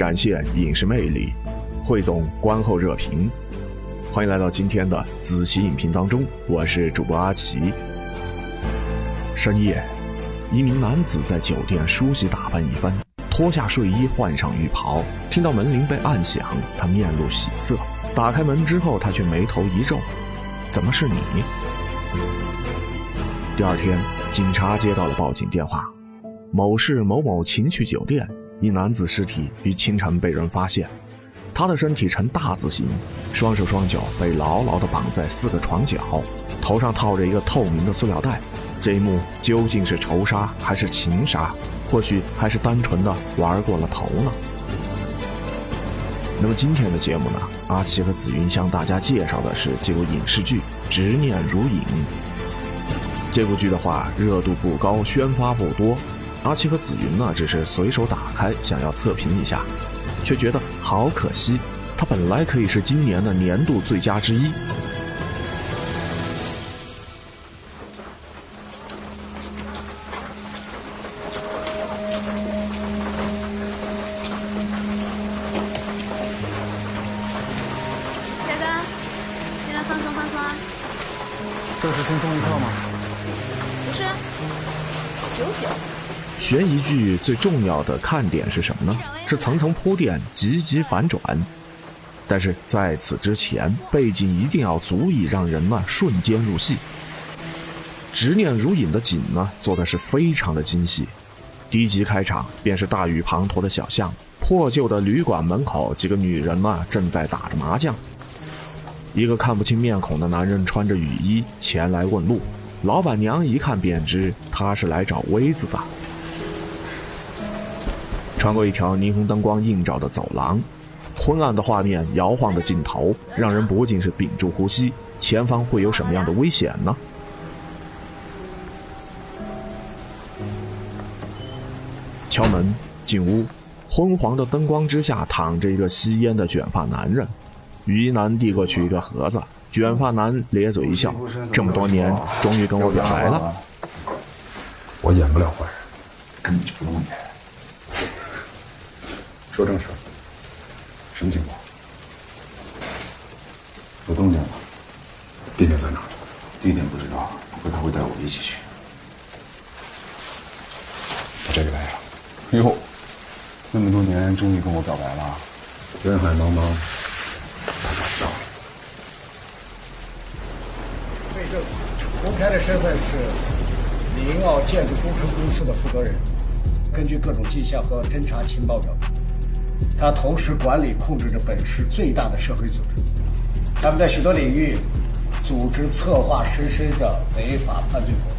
展现影视魅力，汇总观后热评。欢迎来到今天的子期影评当中，我是主播阿奇。深夜，一名男子在酒店梳洗打扮一番，脱下睡衣，换上浴袍，听到门铃被按响，他面露喜色。打开门之后，他却眉头一皱：“怎么是你？”第二天，警察接到了报警电话，某市某某情趣酒店，一男子尸体于清晨被人发现，他的身体呈大字形，双手双脚被牢牢地绑在四个床角，头上套着一个透明的塑料袋。这一幕究竟是仇杀还是情杀？或许还是单纯的玩过了头呢。那么今天的节目呢，阿奇和紫云向大家介绍的是这部影视剧《执念如影》。这部剧的话，热度不高，宣发不多。阿七和紫云呢，只是随手打开，想要测评一下，却觉得好可惜，它本来可以是今年的年度最佳之一。凯哥，进来放松放松啊！这是轻松一刻吗？不是，九九。悬疑剧最重要的看点是什么呢？是层层铺垫，集集反转。但是在此之前，背景一定要足以让人呢瞬间入戏。执念如影的景呢，做的是非常的精细。第一集开场便是大雨滂沱的小巷，破旧的旅馆门口，几个女人呢正在打着麻将。一个看不清面孔的男人穿着雨衣前来问路，老板娘一看便知他是来找薇子的。穿过一条霓虹灯光映照的走廊，昏暗的画面，摇晃的镜头，让人不禁是屏住呼吸。前方会有什么样的危险呢？敲门，进屋，昏黄的灯光之下躺着一个吸烟的卷发男人。于一男递过去一个盒子，卷发男咧嘴一笑：“这么多年，终于跟我表白了。我演不了坏人，根本就不用演。说正事儿，什么情况？有动静了？地点在哪儿？地点不知道，不过他会带我一起去。把这个带上。哟，那么多年终于跟我表白了，人海茫茫，他找不到你。罪证，公开的身份是里英奥建筑工程公司的负责人。根据各种迹象和侦查情报表明，他同时管理控制着本市最大的社会组织。他们在许多领域组织策划实施着违法犯罪活动。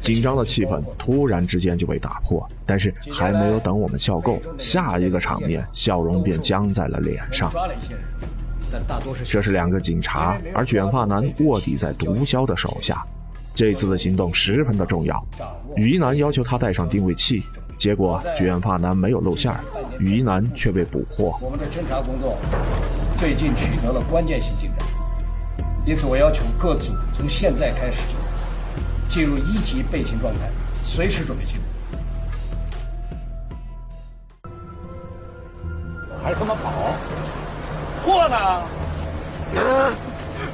紧张的气氛突然之间就被打破，但是还没有等我们笑够，下一个场面笑容便僵在了脸上。这是两个警察，而卷发男卧底在毒枭的手下。这次的行动十分的重要。雨衣男要求他带上定位器，结果卷发男没有露馅儿，雨衣男却被捕获。我们的侦查工作最近取得了关键性进展，因此我要求各组从现在开始进入一级备勤状态，随时准备行动。还他妈跑？货呢？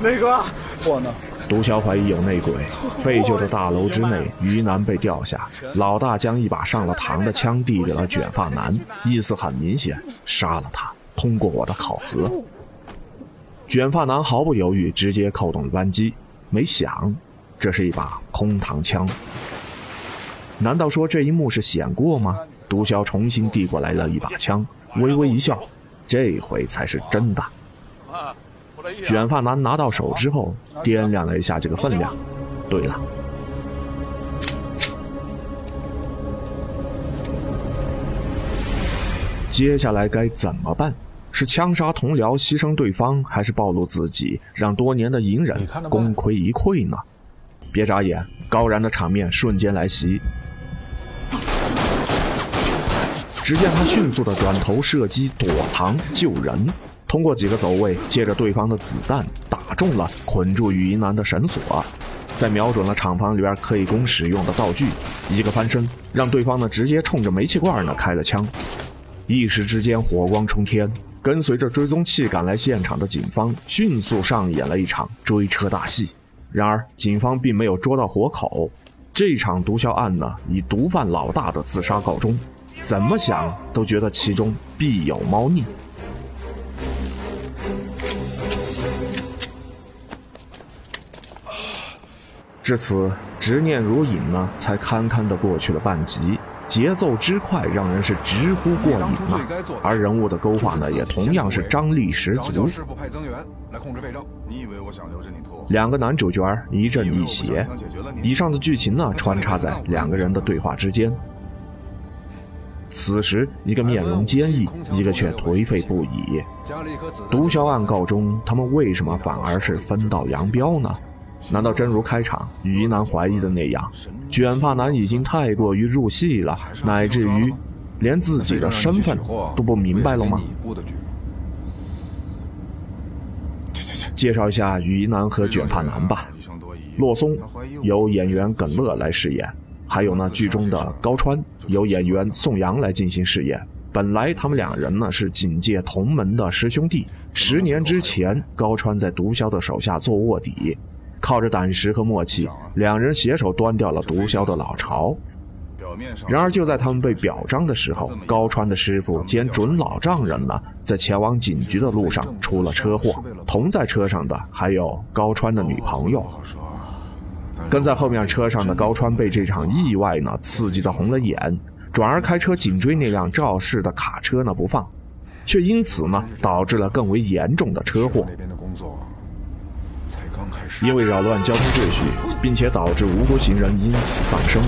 那个货呢？毒枭怀疑有内鬼，废旧的大楼之内，于南被吊下，老大将一把上了膛的枪递给了卷发男，意思很明显，杀了他，通过我的考核。卷发男毫不犹豫，直接扣动了扳机，没响，这是一把空膛枪。难道说这一幕是显过吗？毒枭重新递过来了一把枪，微微一笑，这回才是真的。卷发男拿到手之后，掂量了一下这个分量。对了，接下来该怎么办？是枪杀同僚牺牲对方，还是暴露自己，让多年的隐忍功亏一篑呢？别眨眼，高燃的场面瞬间来袭。只见他迅速的转头射击、躲藏、救人，通过几个走位，借着对方的子弹打中了捆住雨衣男的绳索，再瞄准了厂房里边可以供使用的道具，一个翻身，让对方呢直接冲着煤气罐呢开了枪，一时之间火光冲天。跟随着追踪器赶来现场的警方，迅速上演了一场追车大戏。然而，警方并没有捉到活口。这场毒枭案呢，以毒贩老大的自杀告终。怎么想都觉得其中必有猫腻。至此，执念如影呢，才堪堪的过去了半集。节奏之快，让人是直呼过瘾呐。而人物的勾画呢，也同样是张力十足。两个男主角一正一邪。以上的剧情呢，穿插在两个人的对话之间。此时，一个面容坚毅，一个却颓废不已。毒枭案告终，他们为什么反而是分道扬镳呢？难道真如开场雨衣男怀疑的那样，卷发男已经太过于入戏了，乃至于连自己的身份都不明白了吗？介绍一下雨衣男和卷发男吧。洛松由演员耿乐来饰演，还有呢剧中的高川由演员宋阳来进行饰演。本来他们两人呢是警界同门的师兄弟，十年之前高川在毒枭的手下做卧底。靠着胆识和默契，两人携手端掉了毒枭的老巢。然而，就在他们被表彰的时候，高川的师傅兼准老丈人呢，在前往警局的路上出了车祸。同在车上的还有高川的女朋友。跟在后面车上的高川被这场意外呢刺激的红了眼，转而开车紧追那辆肇事的卡车呢不放，却因此呢导致了更为严重的车祸。因为扰乱交通秩序，并且导致无辜行人因此丧生，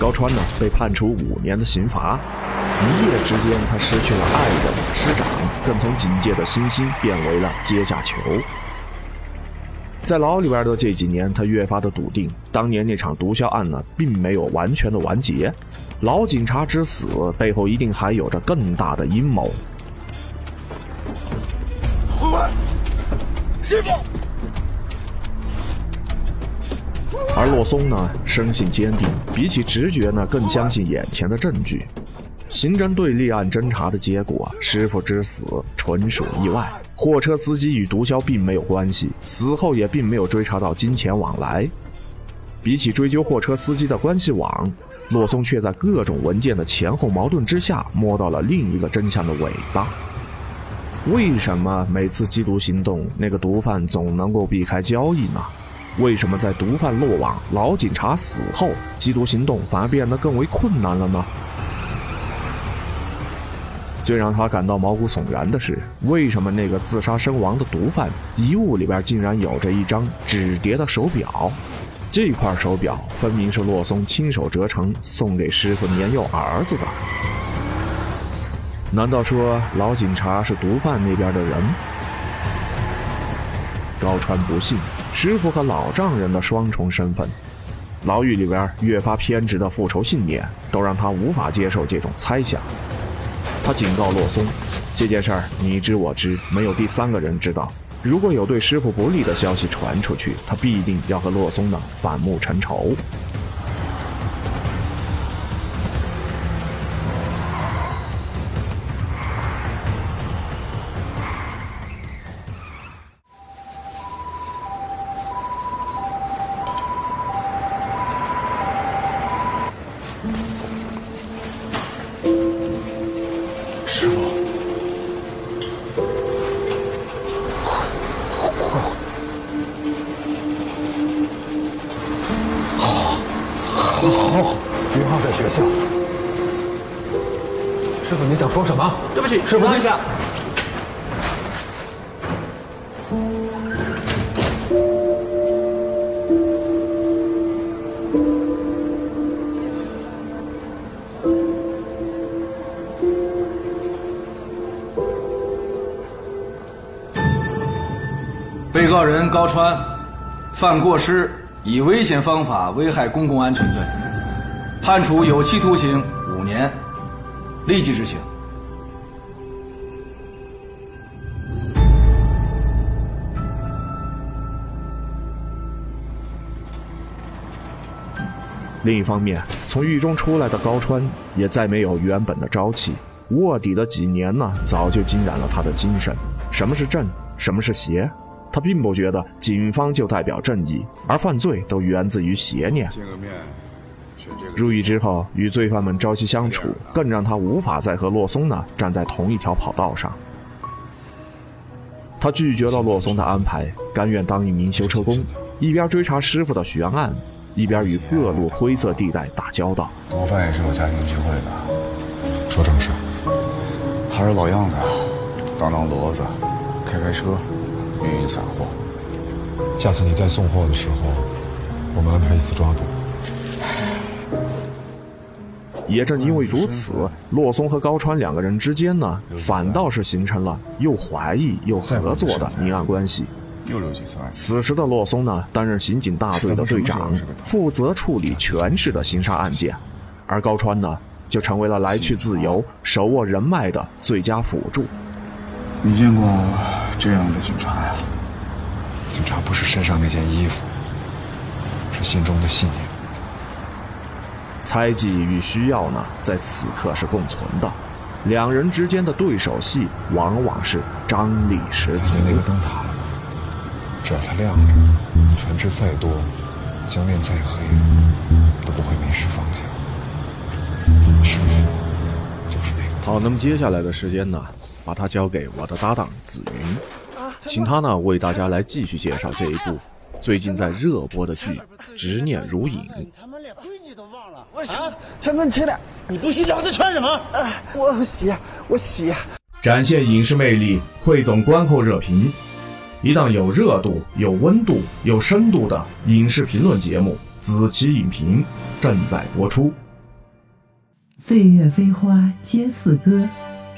高川呢被判处五年的刑罚。一夜之间，他失去了爱人、师长，更从警界的新星变为了阶下囚。在牢里边的这几年，他越发的笃定，当年那场毒枭案呢，并没有完全的完结，老警察之死背后一定还有着更大的阴谋。师傅。而洛松呢，生性坚定，比起直觉呢，更相信眼前的证据。刑侦队立案侦查的结果，师傅之死纯属意外，货车司机与毒枭并没有关系，死后也并没有追查到金钱往来。比起追究货车司机的关系网，洛松却在各种文件的前后矛盾之下，摸到了另一个真相的尾巴。为什么每次缉毒行动，那个毒贩总能够避开交易呢？为什么在毒贩落网、老警察死后，缉毒行动反而变得更为困难了呢？最让他感到毛骨悚然的是，为什么那个自杀身亡的毒贩遗物里边竟然有着一张纸叠的手表？这块手表分明是洛松亲手折成送给师傅年幼儿子的。难道说老警察是毒贩那边的人？高川不信。师傅和老丈人的双重身份，牢狱里边越发偏执的复仇信念，都让他无法接受这种猜想。他警告洛松，这件事儿你知我知，没有第三个人知道。如果有对师傅不利的消息传出去，他必定要和洛松呢反目成仇。师傅，你想说什么？对不起，师傅，你下。被告人高川犯过失，以危险方法危害公共安全罪，判处有期徒刑五年，立即执行。另一方面，从狱中出来的高川也再没有原本的朝气，卧底的几年呢，早就浸染了他的精神。什么是正，什么是邪？他并不觉得警方就代表正义，而犯罪都源自于邪念。入狱之后，与罪犯们朝夕相处，更让他无法再和洛松呢站在同一条跑道上。他拒绝了洛松的安排，甘愿当一名修车工，一边追查师傅的悬案，一边与各路灰色地带打交道。多饭也是有家庭聚会的，说正事。还是老样子，当当骡子，开开车，运运散货。下次你再送货的时候，我们安排一次抓捕。也正因为如此，洛松和高川两个人之间呢，反倒是形成了又怀疑又合作的明暗关系。又留几次案。此时的洛松呢，担任刑警大队的队长，负责处理全市的刑杀案件，而高川呢，就成为了来去自由、手握人脉的最佳辅助。你见过这样的警察呀？警察不是身上那件衣服，是心中的信念。猜忌与需要呢，在此刻是共存的，两人之间的对手戏往往是张力十足看。见那个灯塔？只要它亮着，船只再多，江面再黑，都不会迷失方向。师傅就是那个。好，那么接下来的时间呢，把它交给我的搭档紫云，请他呢为大家来继续介绍这一部最近在热播的剧《执念如影》。他们连规矩都忘了。我洗，全给你起来！你不洗澡，这穿什么？我洗，我洗。展现影视魅力，汇总观后热评，一档有热度、有温度、有深度的影视评论节目《子期影评》正在播出。岁月飞花皆似歌，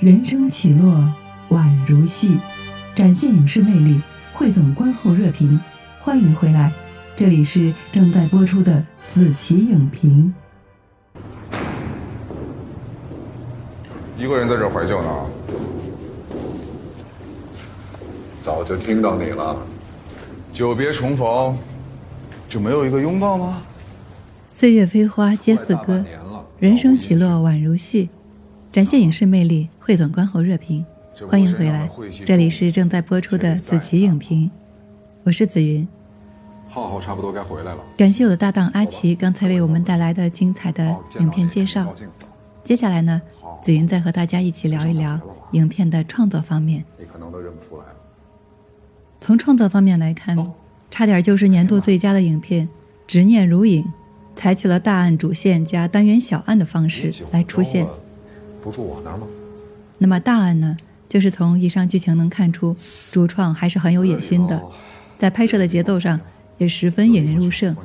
人生起落宛如戏，展现影视魅力，汇总观后热评。欢迎回来，这里是正在播出的子期影评。一个人在这怀旧呢？早就听到你了。久别重逢，就没有一个拥抱吗？岁月飞花皆似歌，人生起落宛如戏，展现影视魅力，汇总观后热评。欢迎回来，这里是正在播出的子琪影评，我是紫云。浩浩差不多该回来了。感谢我的搭档阿奇刚才为我们带来的精彩的影片介绍接下来呢，紫云再和大家一起聊一聊影片的创作方面。你可能都认不出来了。从创作方面来看，差点就是年度最佳的影片《执念如影》，采取了大案主线加单元小案的方式来出现。不住我那儿吗？那么大案呢，就是从以上剧情能看出，主创还是很有野心的，在拍摄的节奏上也十分引人入胜。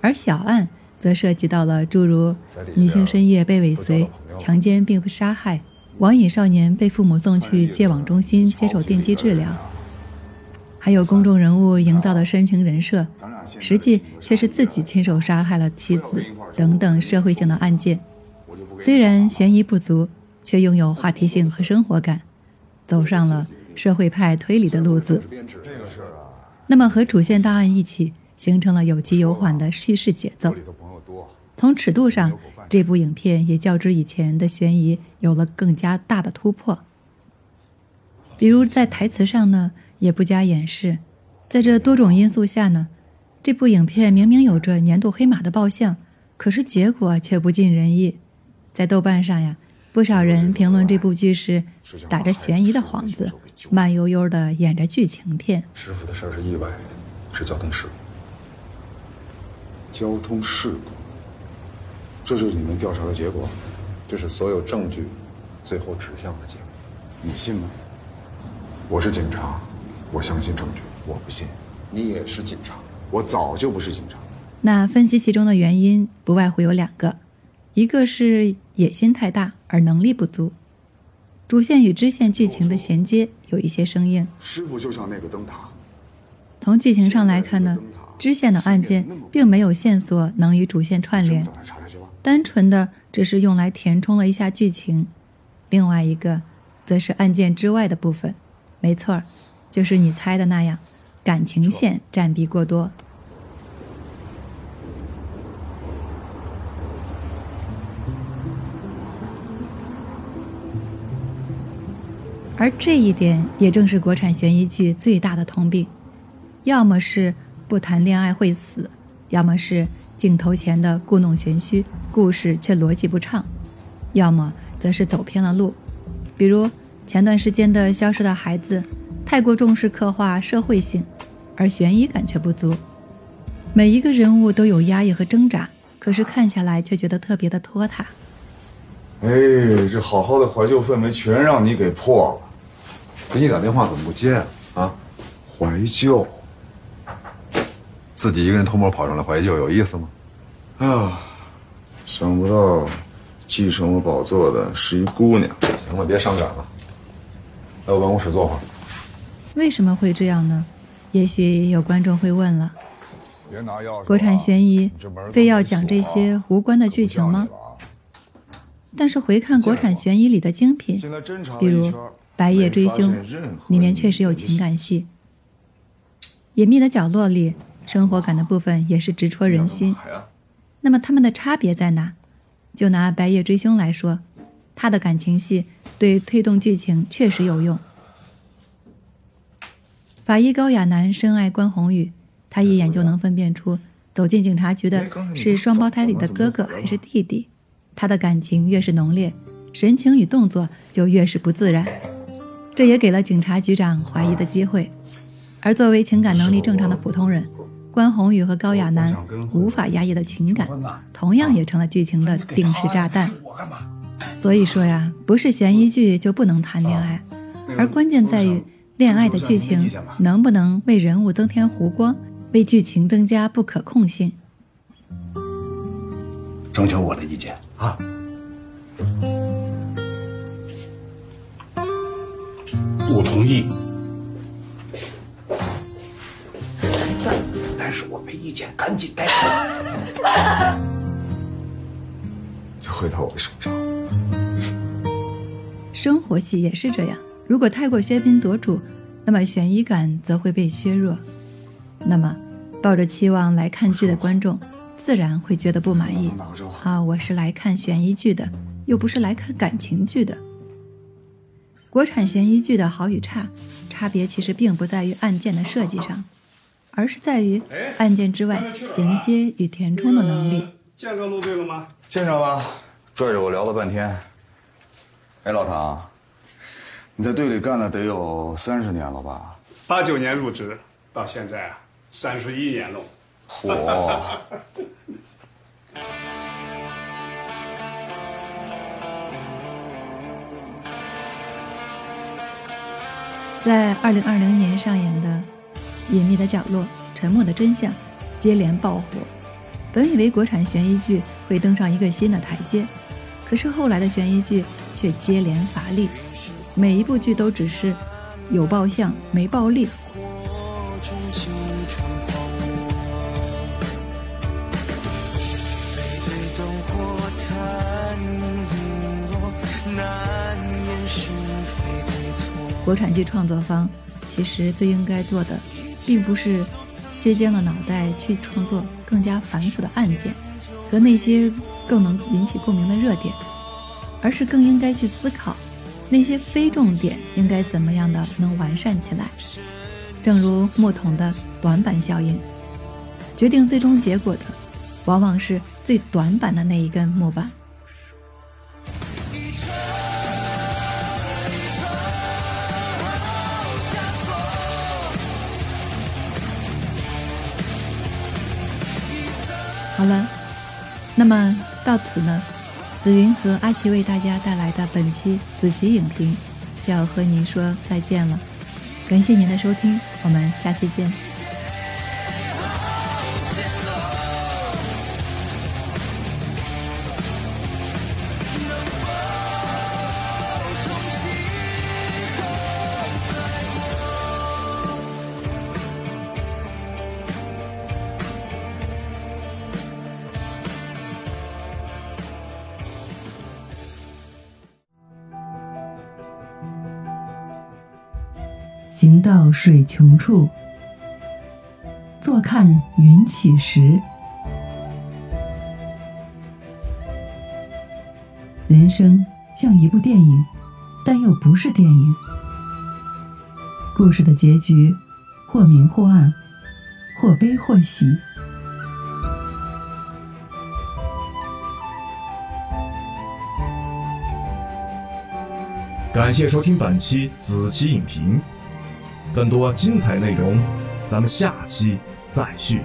而小案则涉及到了诸如女性深夜被尾随、强奸并不杀害、网瘾少年被父母送去戒网中心接受电击治疗，还有公众人物营造的深情人设，实际却是自己亲手杀害了妻子等等社会性的案件。虽然悬疑不足，却拥有话题性和生活感，走上了社会派推理的路子。那么和主线大案一起，形成了有急有缓的叙事节奏。从尺度上，这部影片也较之以前的悬疑有了更加大的突破。比如在台词上呢，也不加掩饰。在这多种因素下呢，这部影片明明有着年度黑马的爆相，可是结果却不尽人意。在豆瓣上呀，不少人评论这部剧是打着悬疑的幌子，慢悠悠的演着剧情片。师傅的事儿是意外，是交通事故。交通事故，这就是你们调查的结果，这是所有证据最后指向的结果。你信吗？我是警察，我相信证据。我不信。你也是警察，我早就不是警察。那分析其中的原因，不外乎有两个，一个是野心太大而能力不足，主线与支线剧情的衔接有一些生硬。师傅就像那个灯塔。从剧情上来看呢，支线的案件并没有线索能与主线串联，单纯的只是用来填充了一下剧情。另外一个，则是案件之外的部分，没错儿，就是你猜的那样。感情线占比过多，而这一点也正是国产悬疑剧最大的通病：要么是不谈恋爱会死，要么是镜头前的故弄玄虚，故事却逻辑不畅，要么则是走偏了路。比如前段时间的《消失的孩子》，太过重视刻画社会性。而悬疑感却不足，每一个人物都有压抑和挣扎，可是看下来却觉得特别的拖沓。哎，这好好的怀旧氛围全让你给破了。给你打电话怎么不接啊？啊，怀旧，自己一个人偷摸跑上来怀旧，有意思吗？啊，想不到继承我宝座的是一姑娘。行了，别伤感了，来我办公室坐会儿。为什么会这样呢？也许有观众会问了：国产悬疑非要讲这些无关的剧情吗？但是回看国产悬疑里的精品，比如《白夜追凶》，里面确实有情感戏；《隐秘的角落》里生活感的部分也是直戳人心。那么他们的差别在哪？就拿《白夜追凶》来说，它的感情戏对推动剧情确实有用。法医高亚男深爱关宏宇，他一眼就能分辨出走进警察局的是双胞胎里的哥哥还是弟弟。他的感情越是浓烈，神情与动作就越是不自然，这也给了警察局长怀疑的机会。而作为情感能力正常的普通人，关宏宇和高亚男无法压抑的情感，同样也成了剧情的定时炸弹。所以说呀，不是悬疑剧就不能谈恋爱，而关键在于。恋爱的剧情能不能为人物增添弧光，为剧情增加不可控性？征求我的意见啊！不同意。但是我没意见，赶紧带走。就回到我的手上。生活戏也是这样。如果太过喧宾夺主，那么悬疑感则会被削弱。那么，抱着期望来看剧的观众，自然会觉得不满意。啊，我是来看悬疑剧的，又不是来看感情剧的。国产悬疑剧的好与差，差别其实并不在于案件的设计上，而是在于案件之外衔接与填充的能力。见着陆队了吗？见着了，拽着我聊了半天。哎，老唐。你在队里干了得有三十年了吧？八九年入职，到现在啊，三十一年了。火！在二零二零年上演的《隐秘的角落》《沉默的真相》接连爆火，本以为国产悬疑剧会登上一个新的台阶，可是后来的悬疑剧却接连乏力。每一部剧都只是有爆相没爆力。国产剧创作方其实最应该做的，并不是削尖了脑袋去创作更加繁复的案件和那些更能引起共鸣的热点，而是更应该去思考。那些非重点应该怎么样的能完善起来？正如木桶的短板效应，决定最终结果的，往往是最短板的那一根木板。好了，那么到此呢？紫云和阿奇为大家带来的本期紫琪影评，就要和您说再见了。感谢您的收听，我们下期见。到水穷处，坐看云起时。人生像一部电影，但又不是电影。故事的结局，或明或暗，或悲或喜。感谢收听本期子期影评。更多精彩内容，咱们下期再续。